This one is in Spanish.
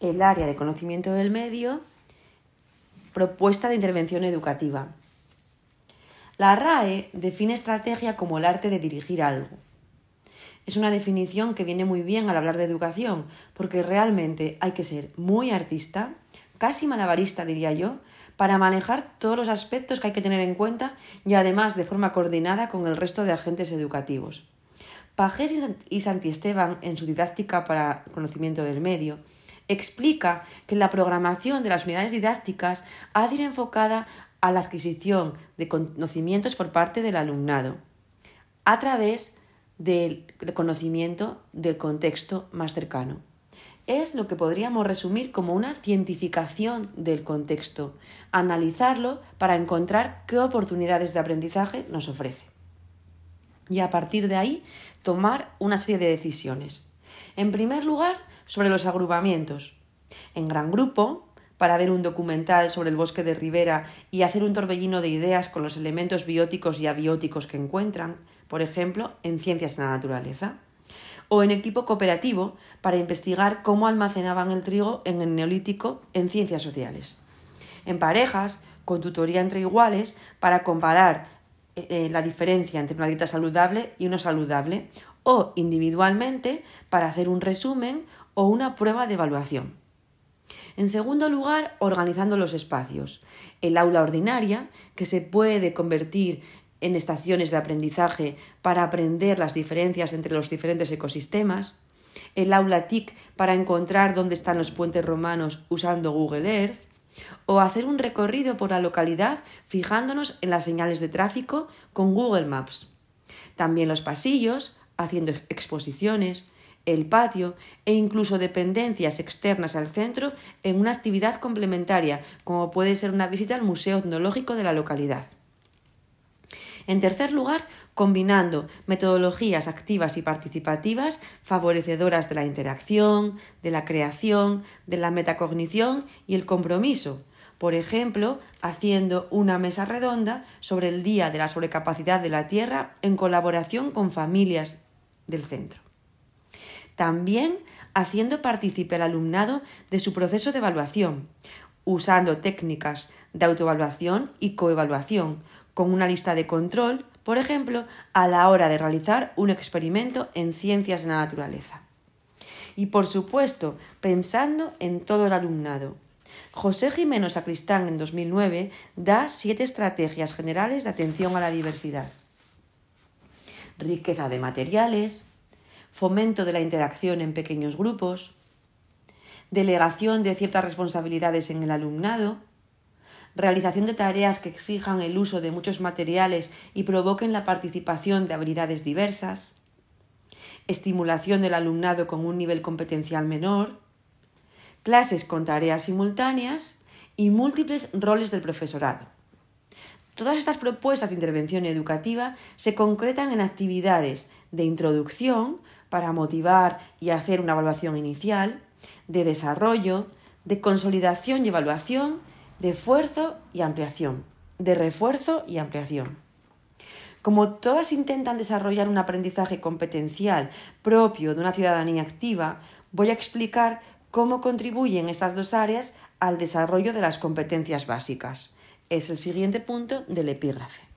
el área de conocimiento del medio, propuesta de intervención educativa. La RAE define estrategia como el arte de dirigir algo. Es una definición que viene muy bien al hablar de educación, porque realmente hay que ser muy artista, casi malabarista diría yo, para manejar todos los aspectos que hay que tener en cuenta y además de forma coordinada con el resto de agentes educativos. Pagés y Santiesteban, en su didáctica para conocimiento del medio, explica que la programación de las unidades didácticas ha de ir enfocada a la adquisición de conocimientos por parte del alumnado a través del conocimiento del contexto más cercano es lo que podríamos resumir como una cientificación del contexto, analizarlo para encontrar qué oportunidades de aprendizaje nos ofrece. Y a partir de ahí, tomar una serie de decisiones. En primer lugar, sobre los agrupamientos. En gran grupo, para ver un documental sobre el bosque de Rivera y hacer un torbellino de ideas con los elementos bióticos y abióticos que encuentran, por ejemplo, en ciencias de la naturaleza o en equipo cooperativo para investigar cómo almacenaban el trigo en el neolítico en ciencias sociales. En parejas, con tutoría entre iguales para comparar eh, la diferencia entre una dieta saludable y no saludable, o individualmente para hacer un resumen o una prueba de evaluación. En segundo lugar, organizando los espacios. El aula ordinaria, que se puede convertir en estaciones de aprendizaje para aprender las diferencias entre los diferentes ecosistemas, el aula TIC para encontrar dónde están los puentes romanos usando Google Earth, o hacer un recorrido por la localidad fijándonos en las señales de tráfico con Google Maps. También los pasillos, haciendo exposiciones, el patio e incluso dependencias externas al centro en una actividad complementaria, como puede ser una visita al Museo Etnológico de la localidad. En tercer lugar, combinando metodologías activas y participativas favorecedoras de la interacción, de la creación, de la metacognición y el compromiso. Por ejemplo, haciendo una mesa redonda sobre el Día de la Sobrecapacidad de la Tierra en colaboración con familias del centro. También haciendo partícipe al alumnado de su proceso de evaluación, usando técnicas de autoevaluación y coevaluación, con una lista de control, por ejemplo, a la hora de realizar un experimento en ciencias de la naturaleza. Y por supuesto, pensando en todo el alumnado. José Jiménez Sacristán en 2009 da siete estrategias generales de atención a la diversidad. Riqueza de materiales, fomento de la interacción en pequeños grupos, delegación de ciertas responsabilidades en el alumnado, realización de tareas que exijan el uso de muchos materiales y provoquen la participación de habilidades diversas, estimulación del alumnado con un nivel competencial menor, clases con tareas simultáneas y múltiples roles del profesorado. Todas estas propuestas de intervención educativa se concretan en actividades de introducción para motivar y hacer una evaluación inicial, de desarrollo, de consolidación y evaluación de esfuerzo y ampliación, de refuerzo y ampliación. Como todas intentan desarrollar un aprendizaje competencial propio de una ciudadanía activa, voy a explicar cómo contribuyen estas dos áreas al desarrollo de las competencias básicas. Es el siguiente punto del epígrafe.